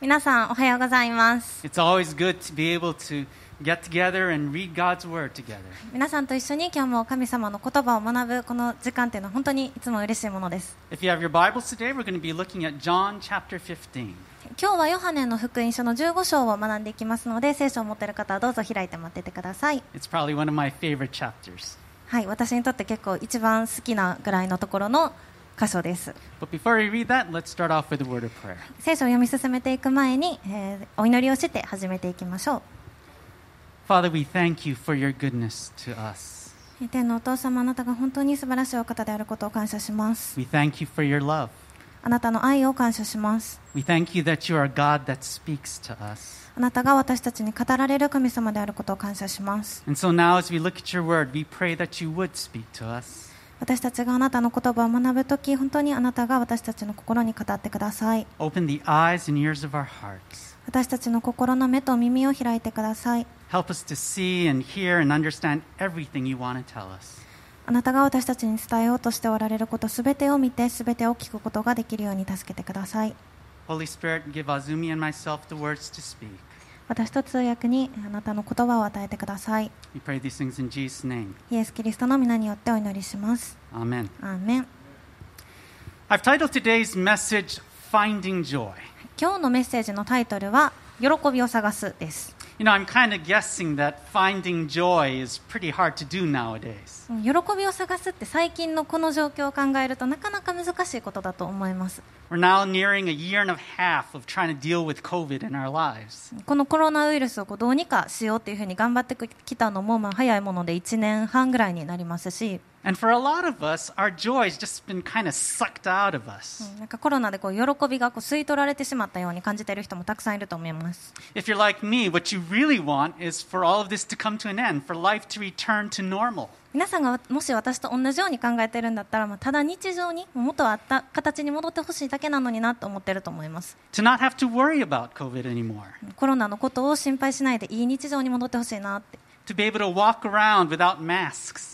皆さん、おはようございます。皆さんと一緒に今日も神様の言葉を学ぶこの時間っていうのは本当にいつも嬉しいものです。今日はヨハネの福音書の15章を学んでいきますので、聖書を持ってる方どうぞ開いて待っててください。はい、私にとって結構一番好きなぐらいのところの箇所です that. 聖書を読み進めていく前に、えーお祈りをして始めていきましょ Father, we thank you for your goodness to us. う天のお父様あなたが本当に素晴らしいお方であることを感謝します We thank you for your love. あなたの愛を感謝します We thank you that you are God that speaks to us. あなたが私たちに語られる神様であることを感謝します And so now, as we look at your word, we pray that you would speak to us. 私たちがあなたの言葉を学ぶとき、本当にあなたが私たちの心に語ってください。私たちの心の目と耳を開いてください。あなたが私たちに伝えようとしておられることすべてを見てすべてを聞くことができるように助けてください。私と通訳にあなたの言葉を与えてください。イエス・キリストの皆によってお祈りします。今日のメッセージのタイトルは、喜びを探すです。You know, I'm kind of guessing that finding joy is pretty hard to do nowadays. うん喜びを探すって最近のこの状況を考えるとなかなか難しいことだと思います We're now nearing a year and a half of trying to deal with COVID in our lives. このコロナウイルスをこうどうにかしようっていうふうに頑張ってきたのもまあ早いもので1年半ぐらいになりますし、And for a lot of us, our joy has just been kind of sucked out of う us. んなんかコロナでこう喜びがこう吸い取られてしまったように感じている人もたくさんいると思います。If you're like me, what you really want is for all of this to come to an end, for life to return to normal. 皆さんがもし私と同じように考えてるんだったら、まあ、ただ日常に元あった形に戻ってほしいだけなのになと思ってると思います。To not have to worry about COVID anymore. コロナのことを心配しないでいい日常に戻ってほしいなって。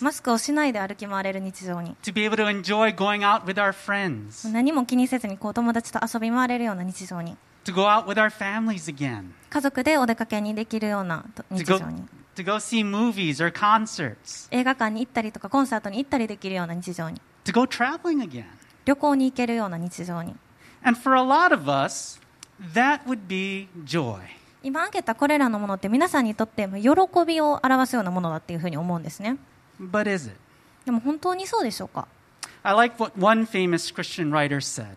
マスクをしないで歩き回れる日常に。何も気にせずにこう友達と遊び回れるような日常に。家族でお出かけにできるような日常に。映画館に行ったりとかコンサートに行ったりできるような日常に。旅行に行けるような日常に。And for a lot of us, that would be joy. 今挙げたこれらのものって皆さんにとってまあ喜びを表すようなものだっていうふうに思うんですね But is it? でも本当にそうでしょうか？I like what one famous Christian writer said.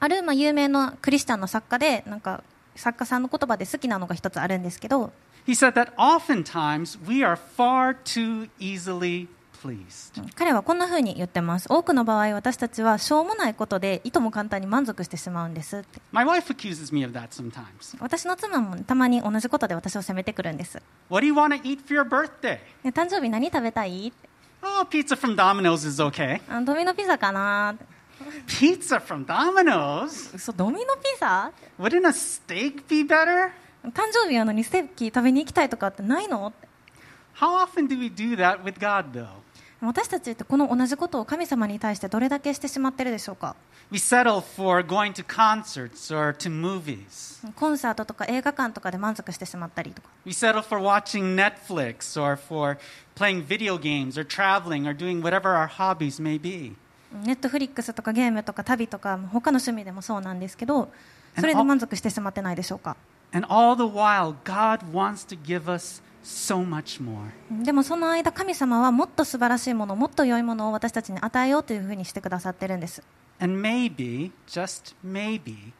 あるまあ有名なクリスチャンの作家でなんか作家さんの言葉で好きなのが一つあるんですけど He said that oftentimes we are far too easily. 彼はこんなふうに言ってます多くの場合私たちはしょうもないことでいとも簡単に満足してしまうんですって My wife accuses me of that sometimes. 私の妻もたまに同じことで私を責めてくるんです What do you want to eat for your birthday? で誕生日何食べたい Oh, pizza from Domino's is okay. あドミノピザかな Pizza from Domino's? 嘘ドミノピザ Wouldn't a steak be better? 誕生日やのにステーキ食べに行きたいとかってないの How often do we do that with God, though? 私たちってこの同じことを神様に対してどれだけしてしまってるでしょうか We settle for going to concerts or to movies. コンサートとか映画館とかで満足してしまったりとか We settle for watching Netflix or for playing video games or traveling or doing whatever our hobbies may be. ネットフリックスとかゲームとか旅とか他の趣味でもそうなんですけどそれで満足してしまってないでしょうか And all the while, God wants to give us so much more. でもその間神様はもっと素晴らしいものもっと良いものを私たちに与えようというふうにしてくださってるんです And maybe, just maybe,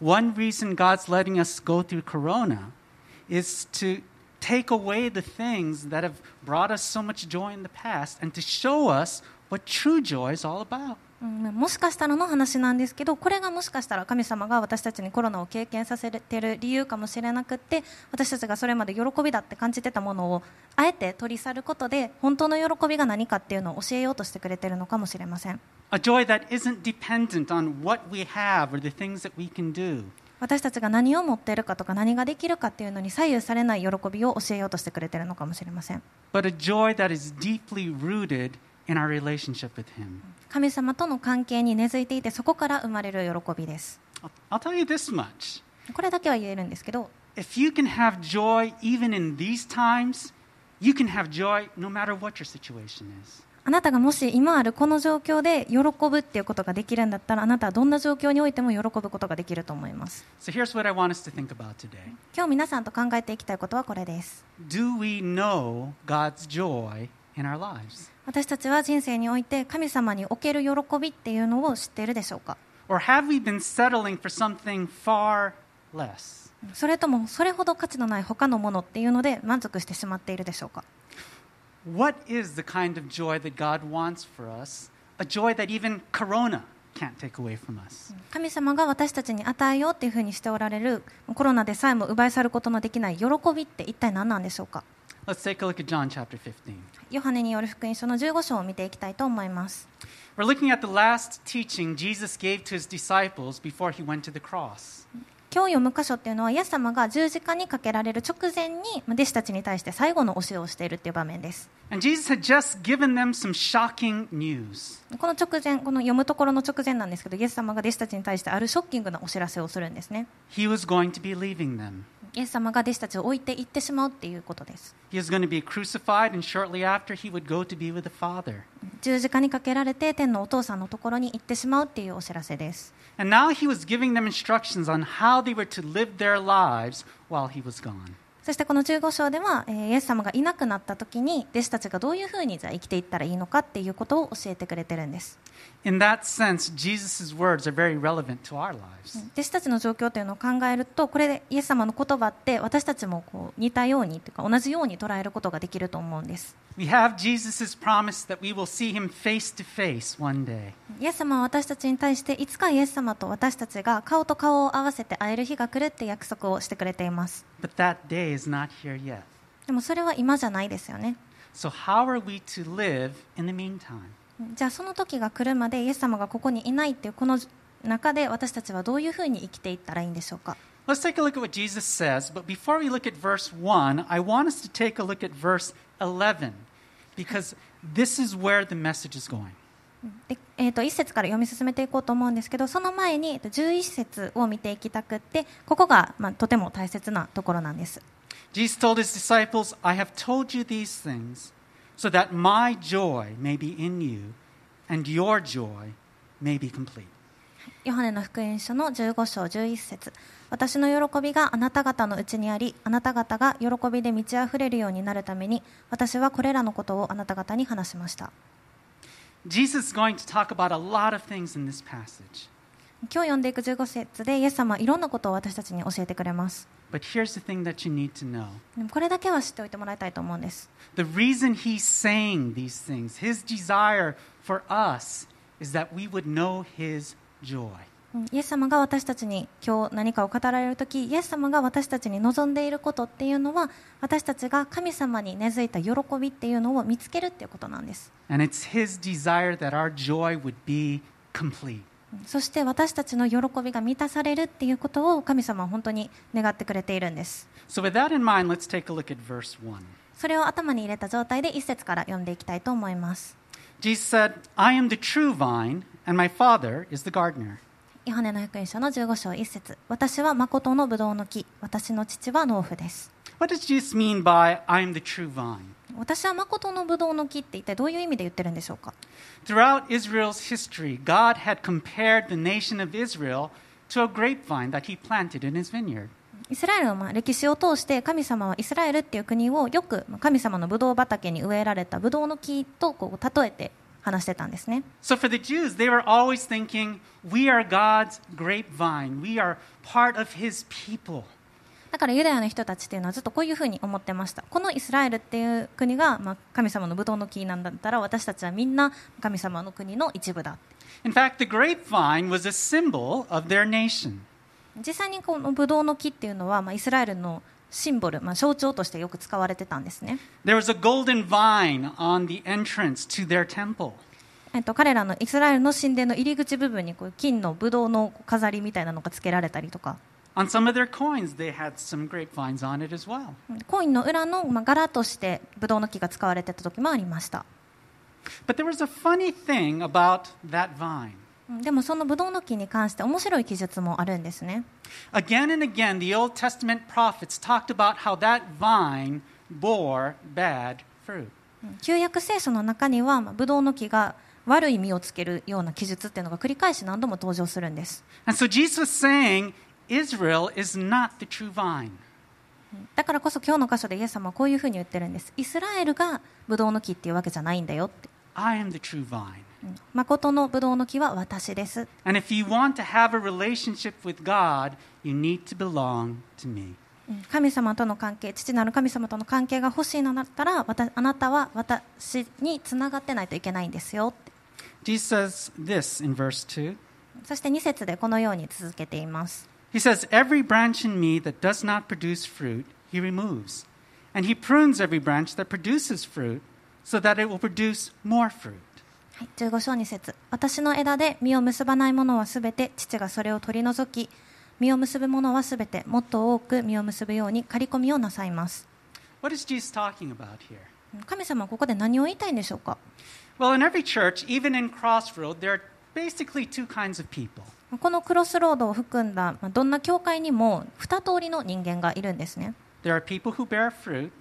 one reason God's letting us go through Corona is to take away the things that have brought us so much joy in the past and to show us what true joy is all about. うんもしかしたらの話なんですけどこれがもしかしたら神様が私たちにコロナを経験させている理由かもしれなくって私たちがそれまで喜びだって感じてたものをあえて取り去ることで本当の喜びが何かっていうのを教えようとしてくれているのかもしれません A joy that isn't dependent on what we have or the things that we can do. 私たちが何を持っているかとか何ができるかっていうのに左右されない喜びを教えようとしてくれているのかもしれません but a joy that is deeply rooted in our relationship with Him. 神様との関係に根付いていてそこから生まれる喜びです I'll tell you this much これだけは言えるんですけど if you can have joy even in these times, you can have joy no matter what your situation is. あなたがもし今あるこの状況で喜ぶっていうことができるんだったらあなたはどんな状況においても喜ぶことができると思います So here's what I want us to think about today 今日皆さんと考えていきたいことはこれです Do we know God's joy in our lives? 私たちは人生において神様における喜びっていうのを知っているでしょうか？Or have we been settling for something far less? それともそれほど価値のない他のものっていうので満足してしまっているでしょうか？What is the kind of joy that God wants for us? A joy that even Corona can't take away from us. 神様が私たちに与えようっていうふうにしておられるコロナでさえも奪い去ることのできない喜びって一体何なんでしょうかヨハネによる福音書の15章を見ていきたいと思います。今日読む箇所っていうのは、イエス様が十字架にかけられる直前に弟子たちに対して最後の教えをしているという場面です。この直前、この読むところの直前なんですけど、イエス様が弟子たちに対してあるショッキングなお知らせをするんですね。イエス様が弟子たちを置いていってしまうっていうことです He was going to be crucified, and shortly after, he would go to be with the Father. 十字架にかけられて天のお父さんのところに行ってしまうっていうお知らせです And now he was giving them instructions on how they were to live their lives while he was gone. そしてこの15章では、えーイエス様がいなくなった時に弟子たちがどういうふうにじゃあ生きていったらいいのかっていうことを教えてくれてるんです In that sense, Jesus' words are very relevant to our lives. 弟子たちの状況というのを考えるとこれでイエス様の言葉って私たちもこう似たようにというか同じように捉えることができると思うんです We have Jesus' promise that we will see him face to face one day. イエス様は私たちに対していつかイエス様と私たちが顔と顔を合わせて会える日が来るって約束をしてくれています But that day is not here yet. でもそれは今じゃないですよね So, how are we to live in the meantime? じゃあその時が来るまでイエス様がここにいないっていうこの中で私たちはどういうふうに生きていったらいいんでしょうか Let's take a look at what Jesus says, but before we look at verse 1, I want us to take a look at verse 11 because this is where the message is going. でえー、と1節から読み進めていこうと思うんですけどその前にえーと11節を見ていきたくってここが、まあ、とても大切なところなんです Jesus told his disciples, I have told you these things so that my joy may be in you and your joy may be complete. ヨハネの福音書の15章11節私の喜びがあなた方のうちにありあなた方が喜びで満ち溢れるようになるために私はこれらのことをあなた方に話しました Jesus is going to talk about a lot of things in this passage. 今日読んでいく15節で、イエス様はいろんなことを私たちに教えてくれます。これだけは知っておいてもらいたいと思うんです。イエス様が私たちに今日何かを語られるとき、イエス様が私たちに望んでいることっていうのは、私たちが神様に根付いた喜びっていうのを見つけるっていうことなんです。そして私たちの喜びが満たされるっていうことを神様は本当に願ってくれているんです。それを頭に入れた状態で一節から読んでいきたいと思います。イハネの福音書の15章1節私は誠のブドの木、私の父は農夫です。私は誠のブドウの木って一体どういう意味で言ってるんでしょうか Throughout Israel's history, God had compared the nation of Israel to a grapevine that he planted in his vineyard. イスラエルのまあ歴史を通して神様はイスラエルっていう国をよくまあ神様のブドウ畑に植えられたブドウの木とこう例えて話してたんですね So for the Jews, they were always thinking, we are God's grapevine. We are part of his people. だからユダヤの人たちっていうのはずっとこういうふうに思ってましたこのイスラエルっていう国がまあ神様のブドウの木なんだったら私たちはみんな神様の国の一部だ In fact, the grapevine was a symbol of their nation. 実際にこのブドウの木っていうのはまあイスラエルのシンボル、まあ、象徴としてよく使われてたんですね There was a golden vine on the entrance to their temple. えっと、彼らのイスラエルの神殿の入り口部分にこう金のブドウの飾りみたいなのが付けられたりとかコインの裏の柄としてブドウの木が使われていた時もありました。でもそのブドウの木に関して面白い記述もあるんですね。旧約聖書の中にはブドウの木が悪い実をつけるような記述っていうのが繰り返し何度も登場するんです。Israel is not the true vine. だからこそ今日の箇所でイエス様はこういうふうに言ってるんです。イスラエルがブドウの木っていうわけじゃないんだよって。I am the true vine. うん誠のブドウの木は私です。And if you want to have a relationship with God, you need to belong to me. うん神様との関係、父なる神様との関係が欲しいのだったら、あなたは私につながってないといけないんですよ。Jesus says this in verse 2. そして2節でこのように続けています。He says, Every branch in me that does not produce fruit, he removes. And he prunes every branch that produces fruit, so that it will produce more fruit. はい、15章2節私の枝で実を結ばないものはすべて父がそれを取り除き実を結ぶものはすべてもっと多く実を結ぶように刈り込みをなさいます What is Jesus talking about here? 神様はここで何を言いたいんでしょうか Well, in every church, even in Crossroad, there are basically two kinds of people. このクロスロードを含んだまあどんな教会にも二通りの人間がいるんですね There are people who bear fruit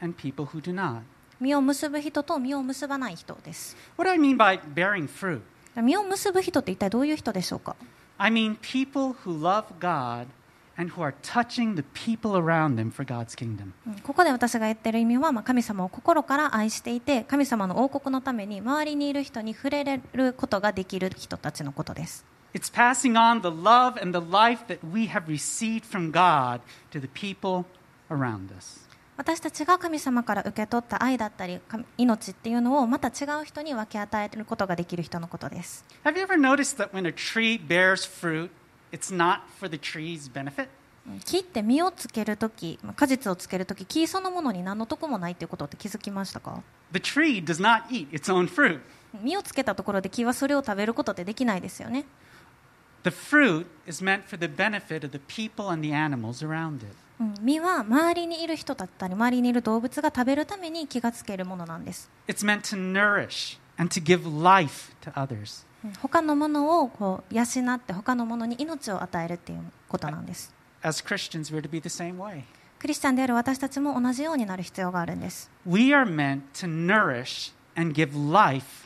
and people who do not. 実を結ぶ人と実を結ばない人です What do I mean by bearing fruit? 実を結ぶ人って一体どういう人でしょうか I mean people who love God and who are touching the people around them for God's kingdom. うんここで私が言ってる意味は、まあ、神様を心から愛していて神様の王国のために周りにいる人に触れれることができる人たちのことです It's passing on the love and the life that we have received from God to the people around us. 私たちが神様から受け取った愛だったり神命っていうのをまた違う人に分け与えることができる人のことです Have you ever noticed that when a tree bears fruit, it's not for the tree's benefit? うん木って実をつけるときまあ果実をつけるとき木そのものに何の得もないっていうことって気づきましたか The tree does not eat its own fruit. 実をつけたところで木はそれを食べることってできないですよね The fruit is meant for the benefit of the people and the animals around it. うん実は周りにいる人だったり周りにいる動物が食べるために気がつけるものなんです It's meant to nourish and to give life to others. うん他のものをこう養って他のものに命を与えるっていうことなんです As Christians, we're to be the same way. クリスチャンである私たちも同じようになる必要があるんです We are meant to nourish and give life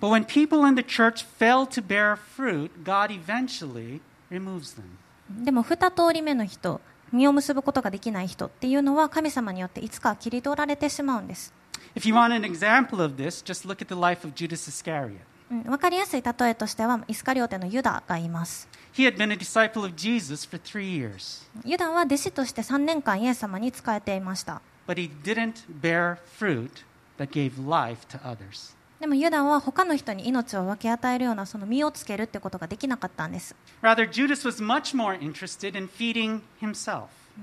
But when people in the church fail to bear fruit, God eventually removes them. でも二通り目の人実を結ぶことができない人っていうのは神様によっていつか切り取られてしまうんです If you want an example of this, just look at the life of Judas Iscariot. うん分かりやすい例えとしてはイスカリオテのユダがいます He had been a disciple of Jesus for three years, ユダは弟子として3年間イエス様に仕えていました but he didn't bear fruit that gave life to others. でもユダは他の人に命を分け与えるようなその身をつけるってことができなかったんです。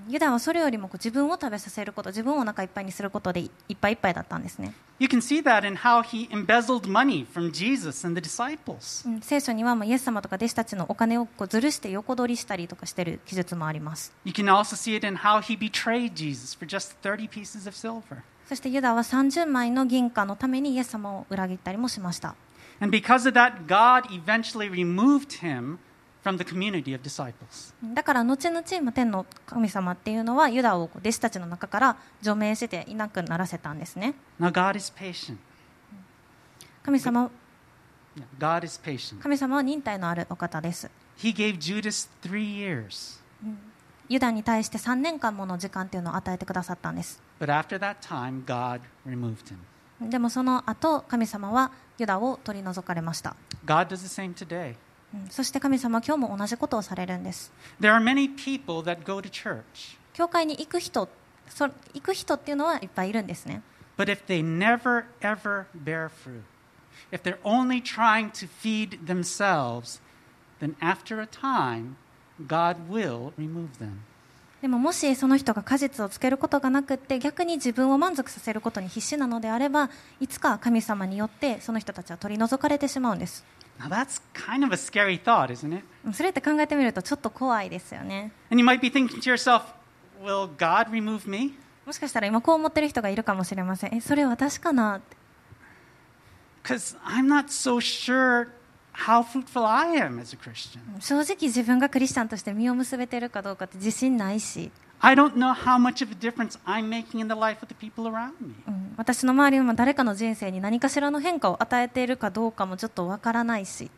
ユダはそれよりも自分を食べさせること、自分をおかいっぱいにすることでいっぱいいっぱいだったんですね。聖書にはもうイエス様とか弟子たちのお金をこうずるして横取りしたりとかしてる記述もあります。You can also see it in how he betrayed Jesus for just 30 pieces of silver. そしてユダは30枚の銀貨のためにイエス様を裏切ったりもしました。だから後々、天の神様っていうのはユダを弟子たちの中から除名していなくならせたんですね。神様神様は忍耐のあるお方です。ユダに対して3年間もの時間っていうのを与えてくださったんです time. でもその後神様はユダを取り除かれました、そして神様は今日も同じことをされるんです教会に行く人そ行く人っていうのはいっぱいいるんですね but if they never, ever bear fruit, if they're only trying to feed themselves, then after a time, God will remove them. でももしその人が果実をつけることがなくって逆に自分を満足させることに必死なのであればいつか神様によってその人たちは取り除かれてしまうんです Now, that's kind of a scary thought, isn't it? それって考えてみるとちょっと怖いですよね And you might be thinking to yourself, will God remove me? もしかしたら今こう思ってる人がいるかもしれませんえそれ私かな Because I'm not so sure 正直自分がクリスチャンとして身を結べているかどうかって自信ないし。私の周りにも誰かの人生に何かしらの変化を与えているかどうかもちょっとわからないし。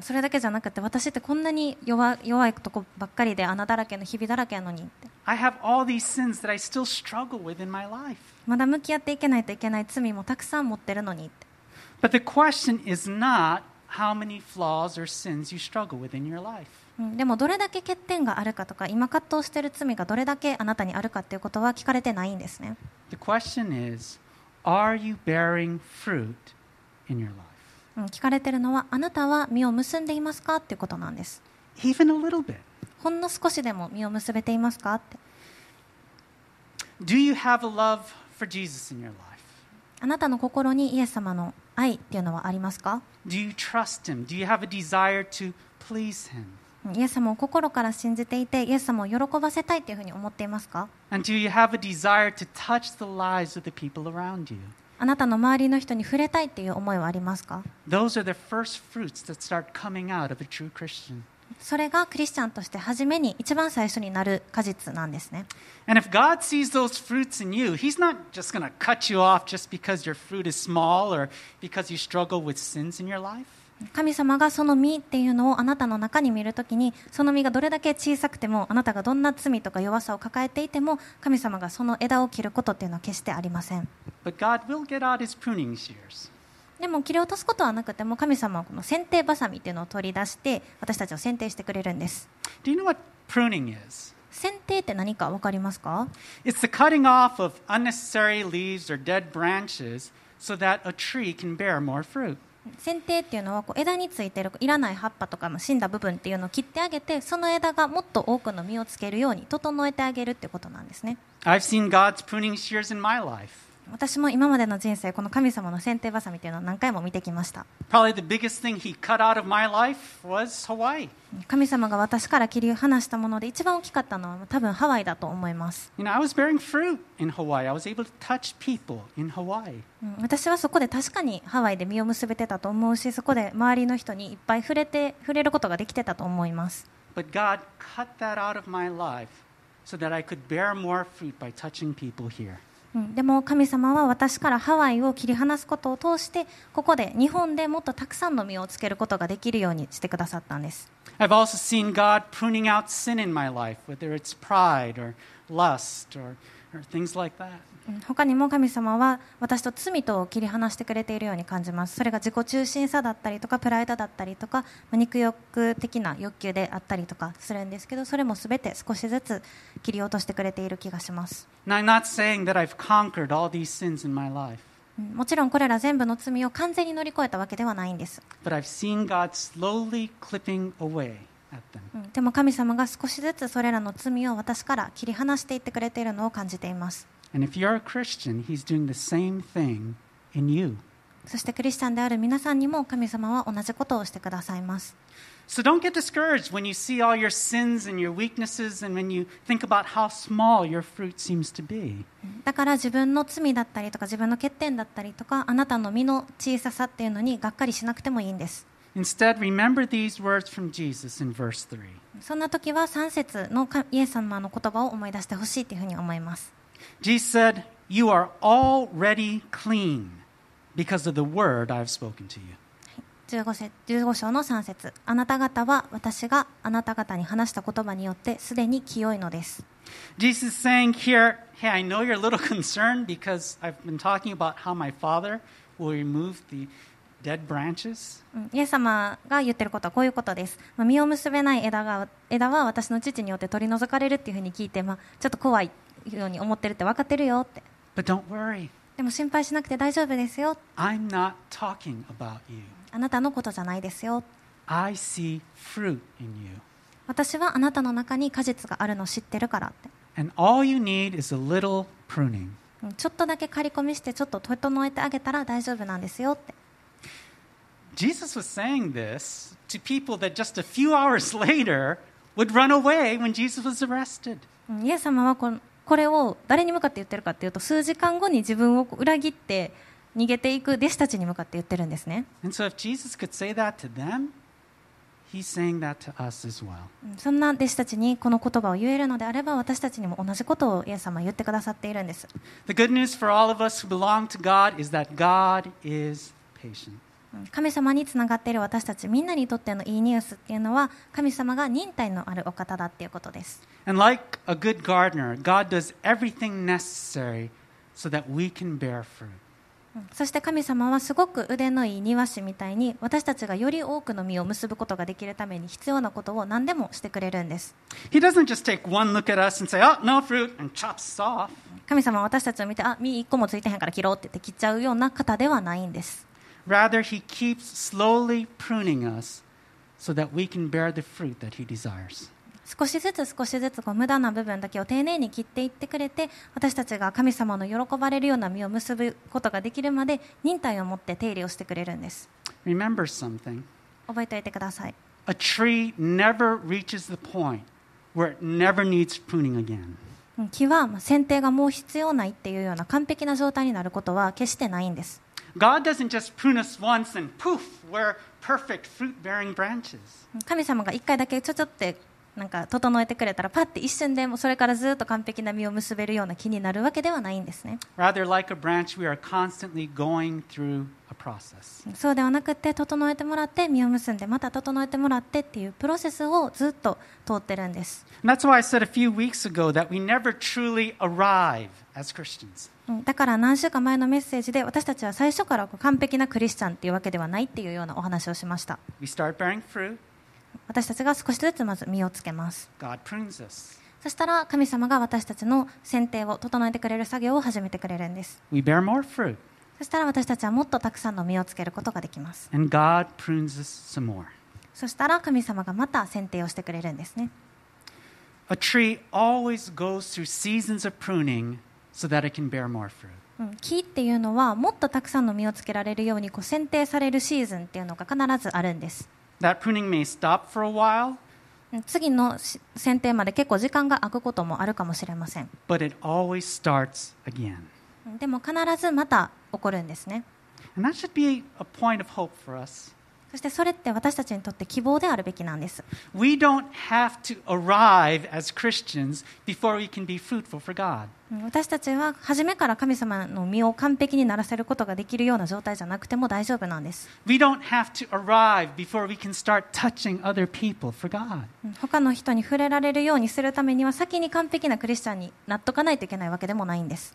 それだけじゃなくて私ってこんなに弱,いとこばっかりで穴だらけのひびだらけなのにって。まだ向き合っていけないといけない罪もたくさん持ってるのにって But the question is not how many flaws or sins you struggle with in your life. うんでもどれだけ欠点があるかとか今葛藤している罪がどれだけあなたにあるかっていうことは聞かれてないんですね The question is are you bearing fruit in your life? うん聞かれてるのはあなたは実を結んでいますかっていうことなんです Even a little bit. ほんの少しでも実を結べていますかって Do you have a love あなたの心にイエス様の愛というのはありますか？イエス様を心から信じていて、イエス様を喜ばせたいというふうに思っていますか？あなたの周りの人に触れたいという思いはありますか？それがクリスチャンとして初めに一番最初になる果実なんですね And if God sees those fruits in you, He's not just going to cut you off just because your fruit is small or because you struggle with sins in your life. 神様がその実っていうのをあなたの中に見るときにその実がどれだけ小さくてもあなたがどんな罪とか弱さを抱えていても神様がその枝を切ることっていうのは決してありません But God will get out His pruning shears. でも切り落とすことはなくても神様はこの剪定バサミっていうのを取り出して私たちを剪定してくれるんです Do you know what pruning is? 剪定って何か分かりますか？It's the cutting off of unnecessary leaves or dead branches so that a tree can bear more fruit. 剪定っていうのはこう枝についてるいらない葉っぱとかの死んだ部分っていうのを切ってあげてその枝がもっと多くの実をつけるように整えてあげるってことなんですね I've seen God's pruning shears in my life. 私も今までの人生、この神様の剪定ばさみというのを何回も見てきました。神様が私から切り離したもので、一番大きかったのは多分ハワイだと思います。私はそこで確かにハワイで身を結べてたと思うし、そこで周りの人にいっぱい触れ,て触れることができてたと思います。うんでも神様は私からハワイを切り離すことを通してここで日本でもっとたくさんの実をつけることができるようにしてくださったんです I've also seen God pruning out sin in my life, whether it's pride or lust or, or things like that. うん他にも神様は私と罪と切り離してくれているように感じます。それが自己中心さだったりとかプライドだったりとかまあ肉欲的な欲求であったりとかするんですけどそれも全て少しずつ切り落としてくれている気がします。もちろんこれら全部の罪を完全に乗り越えたわけではないんです。でも神様が少しずつそれらの罪を私から切り離していってくれているのを感じています And if you're a Christian, He's doing the same thing in you. そしてクリスチャンである皆さんにも神様は同じことをしてくださいます So don't get discouraged when you see all your sins and your weaknesses and when you think about how small your fruit seems to be. だから自分の罪だったりとか自分の欠点だったりとかあなたの身の小ささっていうのにがっかりしなくてもいいんです Instead, remember these words from Jesus in verse 3. そんな時は3節のかイエス様の言葉を思い出してほしいというふうに思います Jesus said, You are already clean because of the word I've spoken to you. 15, 節15章の3節あなた方は私があなた方に話した言葉によってすでに清いのです Jesus is saying here, Hey, I know you're a little concerned because I've been talking about how my Father will remove the dead branches. うんイエス様が言ってることはこういうことです、まあ、実を結べない枝が枝は私の父によって取り除かれるっていうふうに聞いて、まあ、ちょっと怖いように思ってるって分かってるよって But don't worry, でも心配しなくて大丈夫ですよ I'm not talking about you. あなたのことじゃないですよ I see fruit in you. 私はあなたの中に果実があるのを知ってるからって And all you need is a little pruning. うんちょっとだけ刈り込みしてちょっと整えてあげたら大丈夫なんですよって Jesus was saying this to people that just a few hours later would run away when Jesus was arrested. うんイエス様はこのこれを誰に向かって言ってるかっていうと数時間後に自分を裏切って逃げていく弟子たちに向かって言ってるんですね。そんな弟子たちにこの言葉を言えるのであれば私たちにも同じことをイエス様は言ってくださっているんです。うん。神様につながっている私たちみんなにとってのいいニュースっていうのは神様が忍耐のあるお方だっていうことです。And like a good gardener, God does everything necessary so that we can bear fruit. うん。そして神様はすごく腕のいい庭師みたいに私たちがより多くの実を結ぶことができるために必要なことを何でもしてくれるんです。He doesn't just take one look at us and say, oh, no fruit, and chops us off. 神様は私たちを見てあ実1個もついてへんから切ろうって言って切っちゃうような方ではないんです少しずつ少しずつこう無駄な部分だけを丁寧に切っていってくれて私たちが神様の喜ばれるような実を結ぶことができるまで忍耐を持って手入れをしてくれるんです。覚えておいてください。木は剪定がもう必要ないっていうような完璧な状態になることは決してないんです。God doesn't just prune us once and poof, we're perfect fruit bearing branches. 神様が一回だけちょちょってなんか整えてくれたらパッて一瞬でもうそれからずっと完璧な実を結べるような木になるわけではないんですね Rather, like a branch, we are constantly going through a process. そうではなくて整えてもらって実を結んでまた整えてもらってっていうプロセスをずっと通ってるんです And that's why I said a few weeks ago that we never truly arrive だから何週間前のメッセージで私たちは最初から完璧なクリスチャンっていうわけではないっていうようなお話をしました。私たちが少しずつまず実をつけます.そしたら神様が私たちの剪定を整えてくれる作業を始めてくれるんです。そしたら私たちはもっとたくさんの実をつけることができます.そしたら神様がまた剪定をしてくれるんですね。A tree always goes through seasons of pruning so that it can bear more fruit. うん木っていうのはもっとたくさんの実をつけられるようにこう剪定されるシーズンっていうのが必ずあるんです That pruning may stop for a while, うん次のし剪定まで結構時間が空くこともあるかもしれません but it always starts again. うんでも必ずまた起こるんですね And that should be a point of hope for us. そしてそれって私たちにとって希望であるべきなんです。私たちは初めから神様の身を完璧にならせることができるような状態じゃなくても大丈夫なんです。他の人に触れられるようにするためには先に完璧なクリスチャンになっとかないといけないわけでもないんです。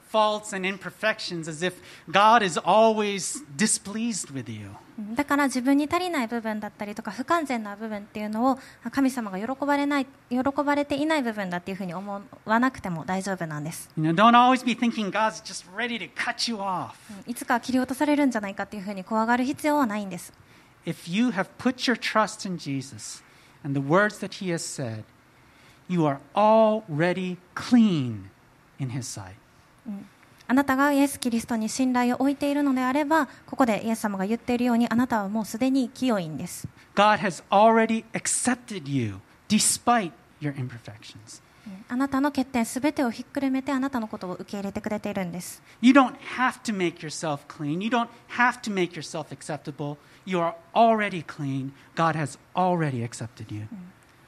faults and imperfections as if God is always displeased with you. だから自分に足りない部分だったりとか不完全な部分っていうのを神様が喜ばれない喜ばれていない部分だっていうふうに思わなくても大丈夫なんです You know, don't always be thinking God's just ready to cut you off. いつか切り落とされるんじゃないかっていうふうに怖がる必要はないんです If you have put your trust in Jesus and the words that he has said, you are already clean in his sight. あなたがイエス・キリストに信頼を置いているのであればここでイエス様が言っているようにあなたはもうすでに清いんです God has already accepted you despite your imperfections. あなたの欠点すべてをひっくるめてあなたのことを受け入れてくれているんです You don't have to make yourself clean. You don't have to make yourself acceptable. You are already clean. God has already accepted you.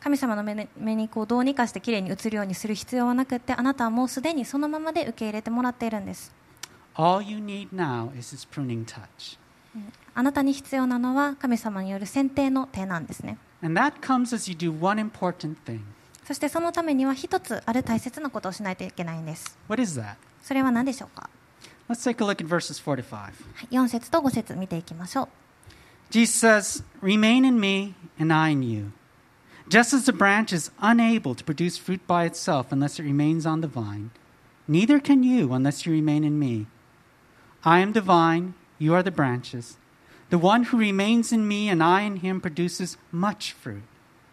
神様の目にこうどうにかしてきれいに映るようにする必要はなくってあなたはもうすでにそのままで受け入れてもらっているんです All you need now is his pruning touch. あなたに必要なのは神様による選定の手なんですね And that comes as you do one important thing. そしてそのためには一つある大切なことをしないといけないんです What is that? それは何でしょうか、Let's take a look at verses 4 to 5. はい、4節と5節見ていきましょう Jesus says, Remain in me, and I in you. Just as the branch is unable to produce fruit by itself unless it remains on the vine, neither can you unless you remain in me. I am the vine, you are the branches. The one who remains in me and I in him produces much fruit,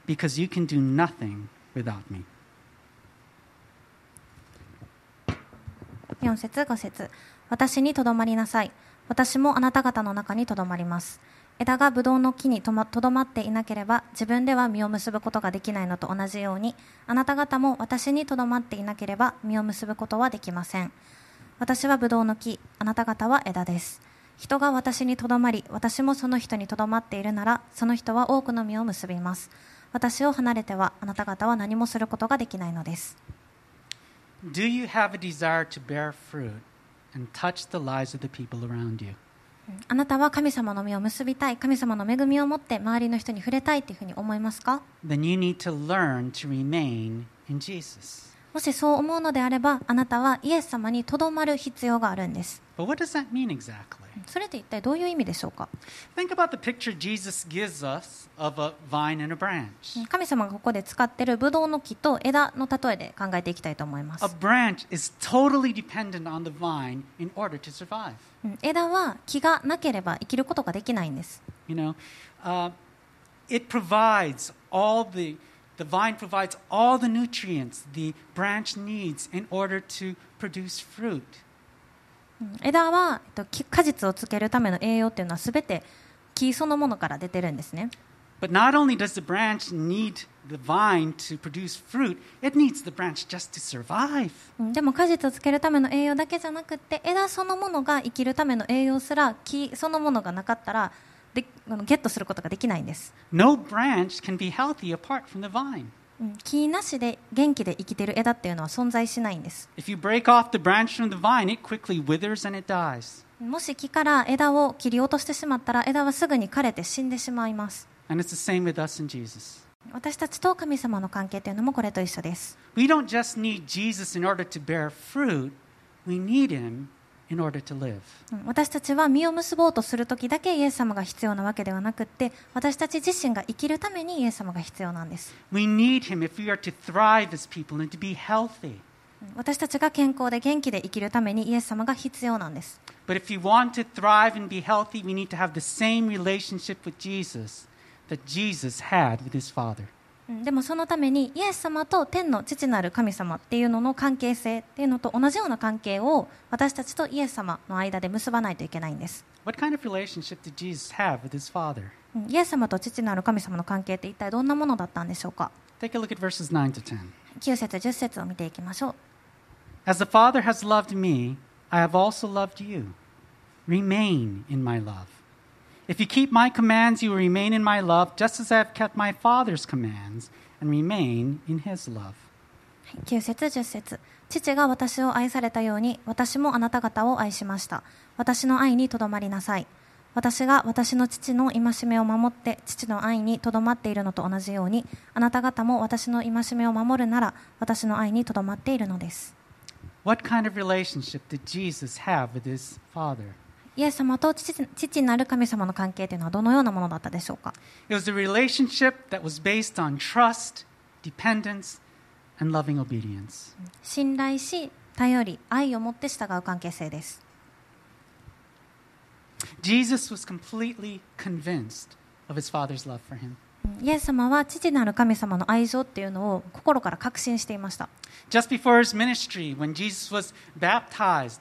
because you can do nothing without me. 4節5節私にとどまりなさい私もあなた方の中にとどまります 枝がブドウの木にとどまっていなければ自分では実を結ぶことができないのと同じようにあなた方も私にとどまっていなければ実を結ぶことはできません。私はブドウの木あなた方は枝です。人が私にとどまり私もその人にとどまっているならその人は多くの実を結びます。私を離れてはあなた方は何もすることができないのです。Do you have a desire to bear fruit and touch the lives of the people around you? あなたは神様の実を結びたい。神様の恵みを持って周りの人に触れたいというふうに思いますか？Then you need to learn to remain in Jesus. もしそう思うのであればあなたはイエス様にとどまる必要があるんです But what does that mean exactly? それって一体どういう意味でしょうか Think about the picture Jesus gives us of a vine and a branch. 神様がここで使っているブドウの木と枝の例えで考えていきたいと思いま A す branch is totally dependent on the vine in order to survive. うん枝は木がなければ生きることができないんです You know, uh, it provides all the the vine provides all the nutrients the branch needs in order to produce fruit. うん枝は、えっと、木果実をつけるための栄養っていうのは全て木そのものから出てるんですね But not only does the branch need the vine to produce fruit, it needs the branch just to survive. うんでも果実をつけるための栄養だけじゃなくって枝そのものが生きるための栄養すら木そのものがなかったらでゲットすることができないんです。No 木なしで元気で生きている枝っていうのは存在しないんです。もし木から枝を切り落としてしまったら枝はすぐに枯れて死んでしまいます。私たちと神様の関係というのもこれと一緒です。We don't just need Jesus in order to bear fruit, we need Him 私たちは身を結ぼうとするときだけイエス様が必要なわけではなくて私たち自身が生きるためにイエス様が必要なんです。私たちが健康で元気で生きるためにイエス様が必要なんです。でもそのためにイエス様と天の父なる神様っていうのの関係性っていうのと同じような関係を私たちとイエス様の間で結ばないといけないんです。イエス様と父なる神様の関係って一体どんなものだったんでしょうか？九9節、10節を見ていきましょう。As the Father has loved me, I have also loved you. Remain in my love. If you keep my commands, you will remain in my love, just as I have kept my Father's commands and remain in his love. 9節10節父が私を愛されたように私もあなた方を愛しました私の愛にとどまりなさい私が私の父の戒めを守って父の愛にとどまっているのと同じようにあなた方も私の戒めを守るなら私の愛にとどまっているのです What kind of relationship did Jesus have with his Father? イエス様と父父なる神様の関係というのはどのようなものだったでしょうか It was a relationship that was based on trust, dependence, and loving obedience. 信頼し頼り愛を持って従う関係性です Jesus was completely convinced of his Father's love for him. イエス様は父なる神様の愛情っていうのを心から確信していました Just before his ministry, when Jesus was baptized,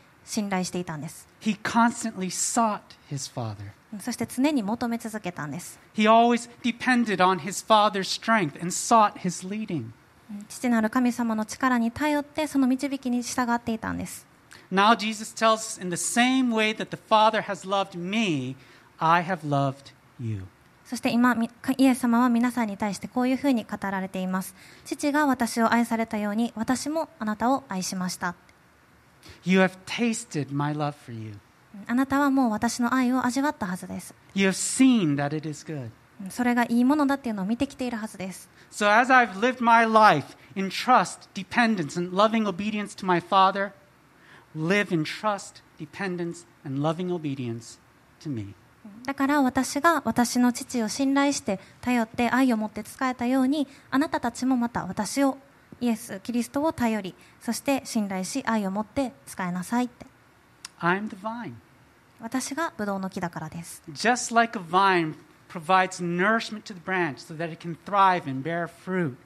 信頼していたんです He constantly sought his father. そして常に求め続けたんです He always depended on his father's strength and sought his leading. 父なる神様の力に頼ってその導きに従っていたんです Now Jesus tells us in the same way that the Father has loved me, I have loved you. そして今みイエス様は皆さんに対してこういうふうに語られています父が私を愛されたように私もあなたを愛しました You have tasted my love for you. あなたはもう私の愛を味わったはずです You have seen that it is good. それがいいものだっていうのを見てきているはずです So as I've lived my life in trust, dependence, and loving obedience to my Father, live in trust, dependence, and loving obedience to me. だから私が私の父を信頼して頼って愛を持って仕えたようにあなたたちもまた私をイエス・キリストを頼りそして信頼し愛を持って使えなさいって I'm the vine. 私がブドウの木だからです Just like a vine provides nourishment to the branch so that it can thrive and bear fruit,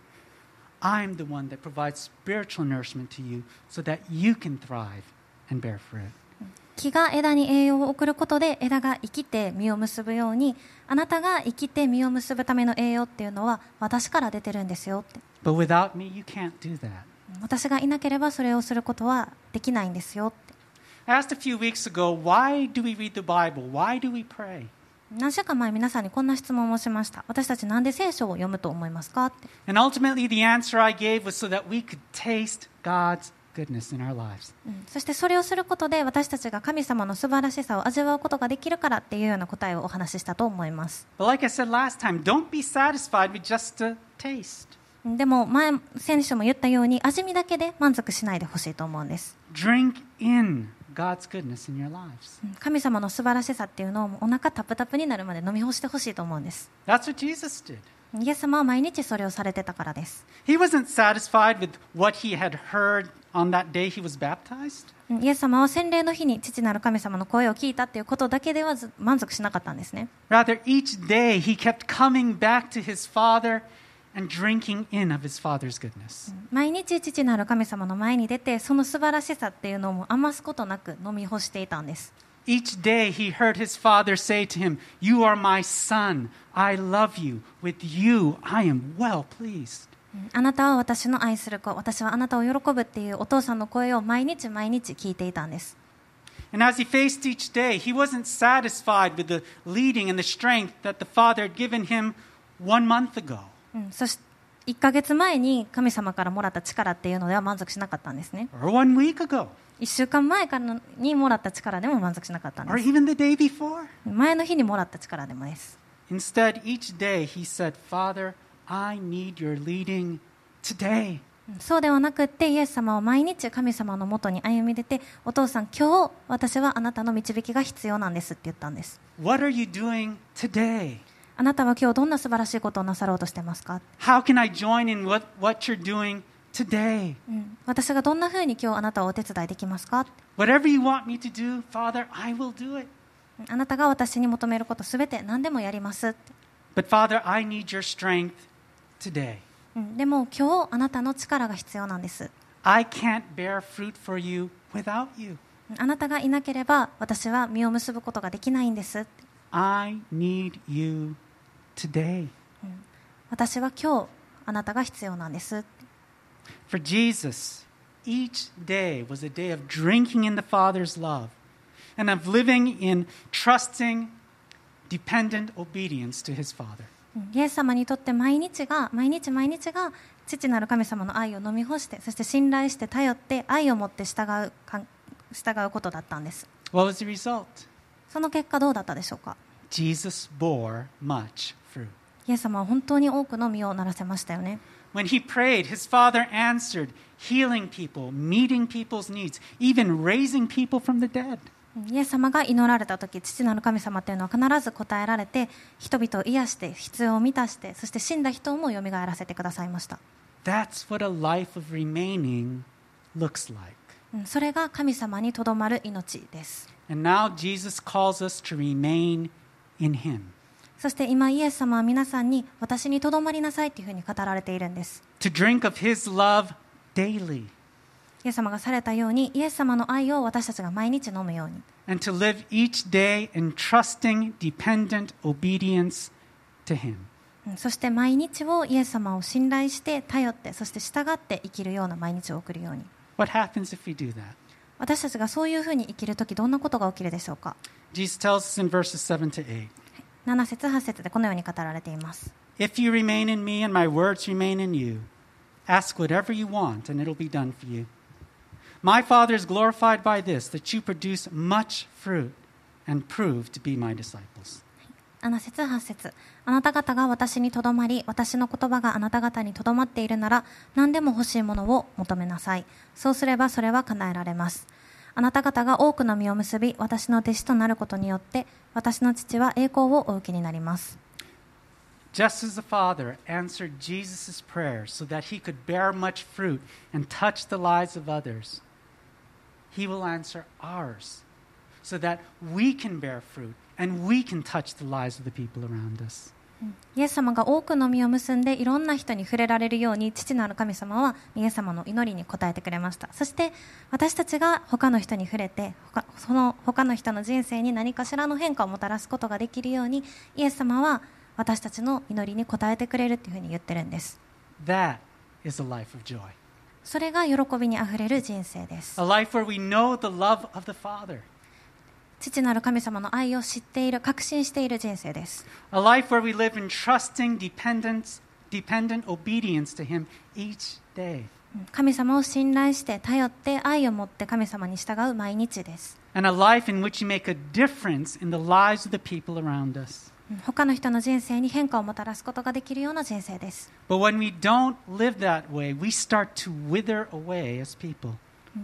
I'm the one that provides spiritual nourishment to you so that you can thrive and bear fruit. 木が枝に栄養を送ることで枝が生きて実を結ぶようにあなたが生きて実を結ぶための栄養っていうのは私から出てるんですよって私がいなければそれをすることはできないんですよ。何週間前、皆さんにこんな質問をしました。私たち、なんで聖書を読むと思いますかって。そしてそれをすることで私たちが神様の素晴らしさを味わうことができるからっていうような答えをお話ししたと思います。でも前先週も言ったように味見だけで満足しないでほしいと思うんです Drink in God's goodness in your lives. うん神様の素晴らしさっていうのをお腹タプタプになるまで飲み干してほしいと思うんです That's what Jesus did. イエス様は毎日それをされてたからです He wasn't satisfied with what he had heard on that day he was baptized. うんイエス様は洗礼の日に父なる神様の声を聞いたっていうことだけではず満足しなかったんですね Rather, each day he kept coming back to his Father and drinking in of his Father's goodness. 毎日父なる神様の前に出てその素晴らしさっていうのを余すことなく飲み干していたんです Each day he heard his father say to him, You are my son. I love you. With you I am well pleased. うんあなたは私の愛する子私はあなたを喜ぶっていうお父さんの声を毎日毎日聞いていたんです And as he faced each day, he wasn't satisfied with the leading and the strength that the father had given him one month ago. うんそして1ヶ月前に神様からもらった力っていうのでは満足しなかったんですね or one week ago, 1週間前からのにもらった力でも満足しなかったんです even the day before. 前の日にもらった力でもです Instead, each day he said, Father, I need your leading today. うんそうではなくってイエス様は毎日神様のもとに歩み出てお父さん今日私はあなたの導きが必要なんですって言ったんです What are you doing today? あなたは今日どんな素晴らしいことをなさろうとしていますか？私がどんなふうに今日あなたをお手伝いできますか？あなたが私に求めることすべて何でもやります。でも今日あなたの力が必要なんです。あなたがいなければ私は実を結ぶことができないんです。Today. 私は今日あなたが必要なんです For Jesus, each day was a day of drinking in the Father's love and of living in trusting, dependent obedience to his Father. うんイエス様にとって毎日が毎日毎日が父なる神様の愛を飲み干してそして信頼して頼って愛を持って従うか従うことだったんです What was the result? その結果どうだったでしょうか Jesus bore much. イエス様は本当に多くの実をならせましたよね When he prayed, his Father answered, healing people, meeting people's needs, even raising people from the dead. イエス様が祈られた時父なる神様というのは必ず答えられて人々を癒して必要を満たしてそして死んだ人も蘇らせてくださいました That's what a life of remaining looks like. うんそれが神様にとどまる命です And now Jesus calls us to remain in him. そして今イエス様は皆さんに私にとどまりなさいというふうに語られているんです to drink of his love daily. イエス様がされたようにイエス様の愛を私たちが毎日飲むように and to live each day in trusting, dependent obedience to Him. うんそして毎日をイエス様を信頼して頼ってそして従って生きるような毎日を送るように What happens if we do that? 私たちがそういうふうに生きるときどんなことが起きるでしょうか？Jesus tells us in verses 7 to 8. 7節8節でこのように語られています If you remain in me and my words remain in you, ask whatever you want and it'll be done for you. My Father is glorified by this, that you produce much fruit and prove to be my disciples. 7節8節あなた方が私にとどまり私の言葉があなた方にとどまっているなら何でも欲しいものを求めなさいそうすればそれは叶えられますあなた方が多くの実を結び私の弟子となることによって私の父は栄光をお受けになります Just as the Father answered Jesus' prayer so that he could bear much fruit and touch the lives of others, he will answer ours so that we can bear fruit and we can touch the lives of the people around us. イエス様が多くの実を結んでいろんな人に触れられるように父なる神様はイエス様の祈りに応えてくれましたそして私たちが他の人に触れて他その他の人の人生に何かしらの変化をもたらすことができるようにイエス様は私たちの祈りに応えてくれるというふうに言ってるんです That is a life of joy. それが喜びにあふれる人生です A life where we know the love of the Father. 父なる神様の愛を知っている確信している人生です A life where we live in trusting dependence, dependent obedience to Him each day. 神様を信頼して頼って愛を持って神様に従う毎日です And a life in which we make a difference in the lives of the people around us. 他の人の人生に変化をもたらすことができるような人生です But when we don't live that way, we start to wither away as people.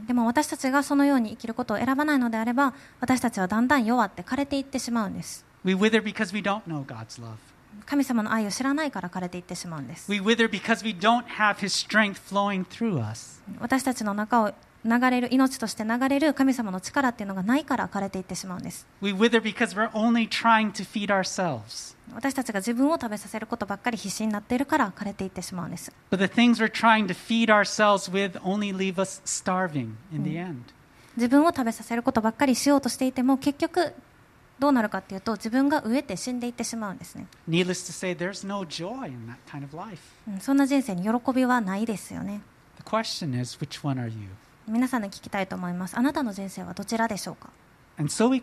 でも私たちがそのように生きることを選ばないのであれば私たちはだんだん弱って枯れていってしまうんです。神様の愛を知らないから枯れていってしまうんです。私たちの中を流れる命として流れる神様の力っていうのがないから枯れていってしまうんです。私たちが自分を食べさせることばっかり必死になっているから枯れていってしまうんです。But the things we're trying to feed ourselves with only leave us starving in the end. 自分を食べさせることばっかりしようとしていても結局どうなるかっていうと自分が飢えて死んでいってしまうんですね、Needless to say, there's no joy in that kind of そんな人生に喜びはないですよね。The question is, which one are you? 皆さんに聞きたいと思います。あなたの人生はどちらでしょうか？So. は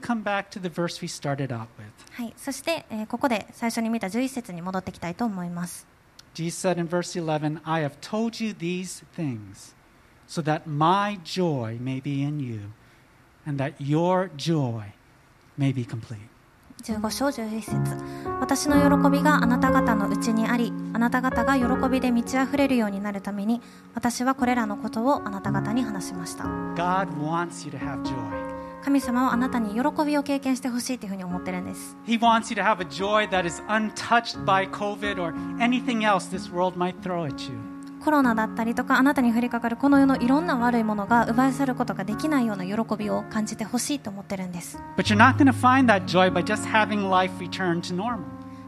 い、そして、えーここで最初に見た11節に戻ってきたいと思います。Jesus said in verse 11, I have told you these things so that my joy may be in you and that your joy may be complete. 15章11節私の喜びがあなた方のうちにあり、あなた方が喜びで満ち溢れるようになるために、私はこれらのことをあなた方に話しました。God wants you to have joy. 神様はあなたに喜びを経験してほしいというふうに思ってるんです。コロナだったりとかあなたに降りかかるこの世のいろんな悪いものが奪い去ることができないような喜びを感じてほしいと思ってるんです。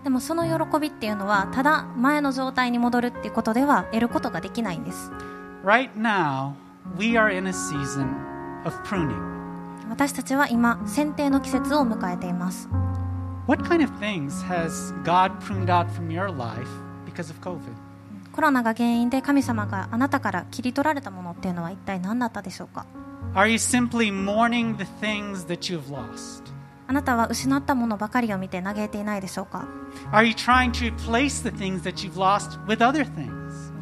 でもその喜びっていうのはただ前の状態に戻るっていうことでは得ることができないんです。私たちは今剪定の季節を迎えています What kind of things has God pruned out from your life because of COVID? コロナが原因で神様があなたから切り取られたものっていうのは一体何だったでしょうか Are you simply mourning the things that you have lost? あなたは失ったものばかりを見て嘆いていないでしょうか Are you trying to replace the things that you've lost with other things?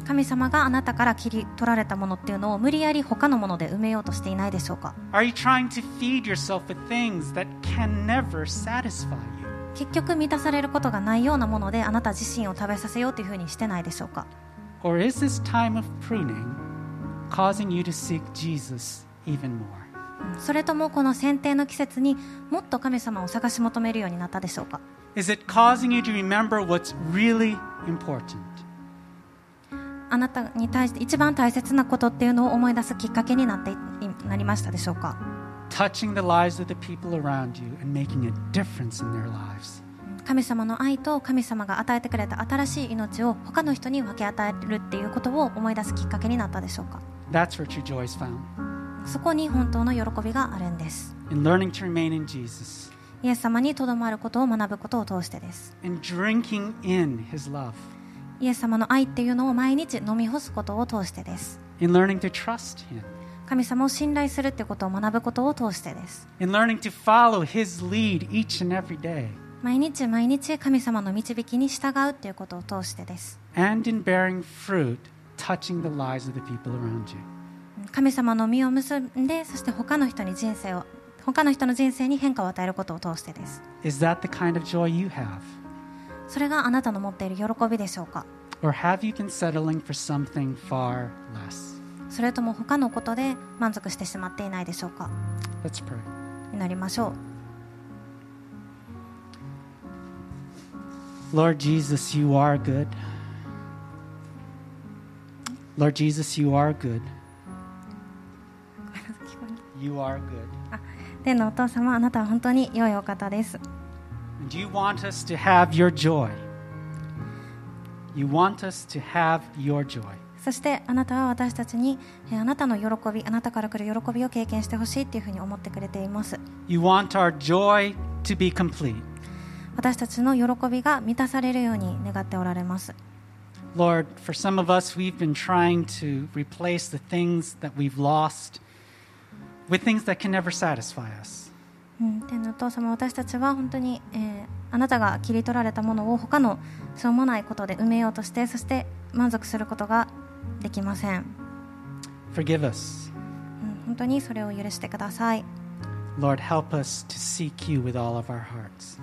神様があなたから切り取られたものっていうのを無理やり他のもので埋めようとしていないでしょうか？結局満たされることがないようなものであなた自身を食べさせようというふうにしてないでしょうか？それともこの剪定の季節にもっと神様を探し求めるようになったでしょうか？あなたに対して一番大切なことっていうのを思い出すきっかけになっていなりましたでしょうか Touching the lives of the people around you and making a difference in their lives. 神様の愛と神様が与えてくれた新しい命を他の人に分け与えるっていうことを思い出すきっかけになったでしょうか That's where true joy is found. そこに本当の喜びがあるんです In learning to remain in Jesus イエス様にとどまることを学ぶことを通してです and drinking in his love. イエス様の愛っていうのを毎日飲み干すことを通してです。神様を信頼するってことを学ぶことを通してです。毎日毎日神様の導きに従うっていうことを通してです。神様の身を結んで、そして他の人に人生を、他の人の人生に変化を与えることを通してです。それがあなたの持っている喜びでしょうか Or have you been settling for something far less? それとも他のことで満足してしまっていないでしょうか Let's pray. 祈りましょう Lord Jesus, you are good. Lord Jesus, you are good. You are good. 天のお父様あなたは本当に良いお方です And you want us to have your joy. You want us to have your joy. そしてあなたは私たちにえーあなたの喜びあなたから来る喜びを経験してほしいっていうふうに思ってくれています You want our joy to be complete. 私たちの喜びが満たされるように願っておられます Lord, for some of us, we've been trying to replace the things that we've lost with things that can never satisfy us. うん、天のお父様私たちは本当に、えーあなたが切り取られたものを他のしょうもないことで埋めようとしてそして満足することができません、Forgive us. うん、本当にそれを許してください Lord, help us to seek you with all of our hearts.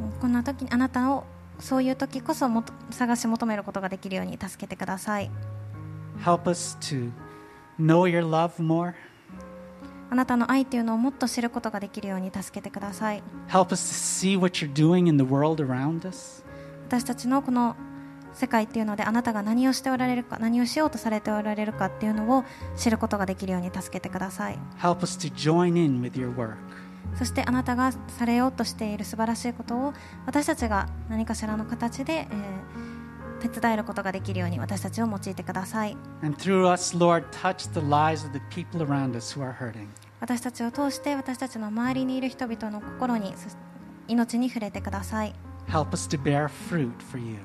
うんこんな時にあなたをそういう時こそもと探し求めることができるように助けてください Help us to know your love more. あなたの愛っていうのをもっと知ることができるように助けてください Help us to see what you're doing in the world around us. 私たちのこの世界っていうのであなたが何をしておられるか何をしようとされておられるかっていうのを知ることができるように助けてください Help us to join in with your work. そしてあなたがされようとしている素晴らしいことを私たちが何かしらの形で、えー手伝えることができるように私たちを用いてください And through us, Lord, touch the lives of the people around us who are hurting. 私たちを通して私たちの周りにいる人々の心にそ命に触れてください Help us to bear fruit for you.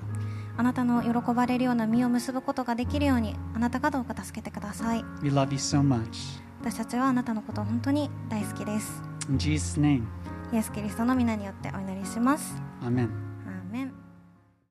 あなたの喜ばれるような実を結ぶことができるようにあなたがどうか助けてください We love you so much. 私たちはあなたのことを本当に大好きです In Jesus' name, イエス・キリストの皆によってお祈りします amen.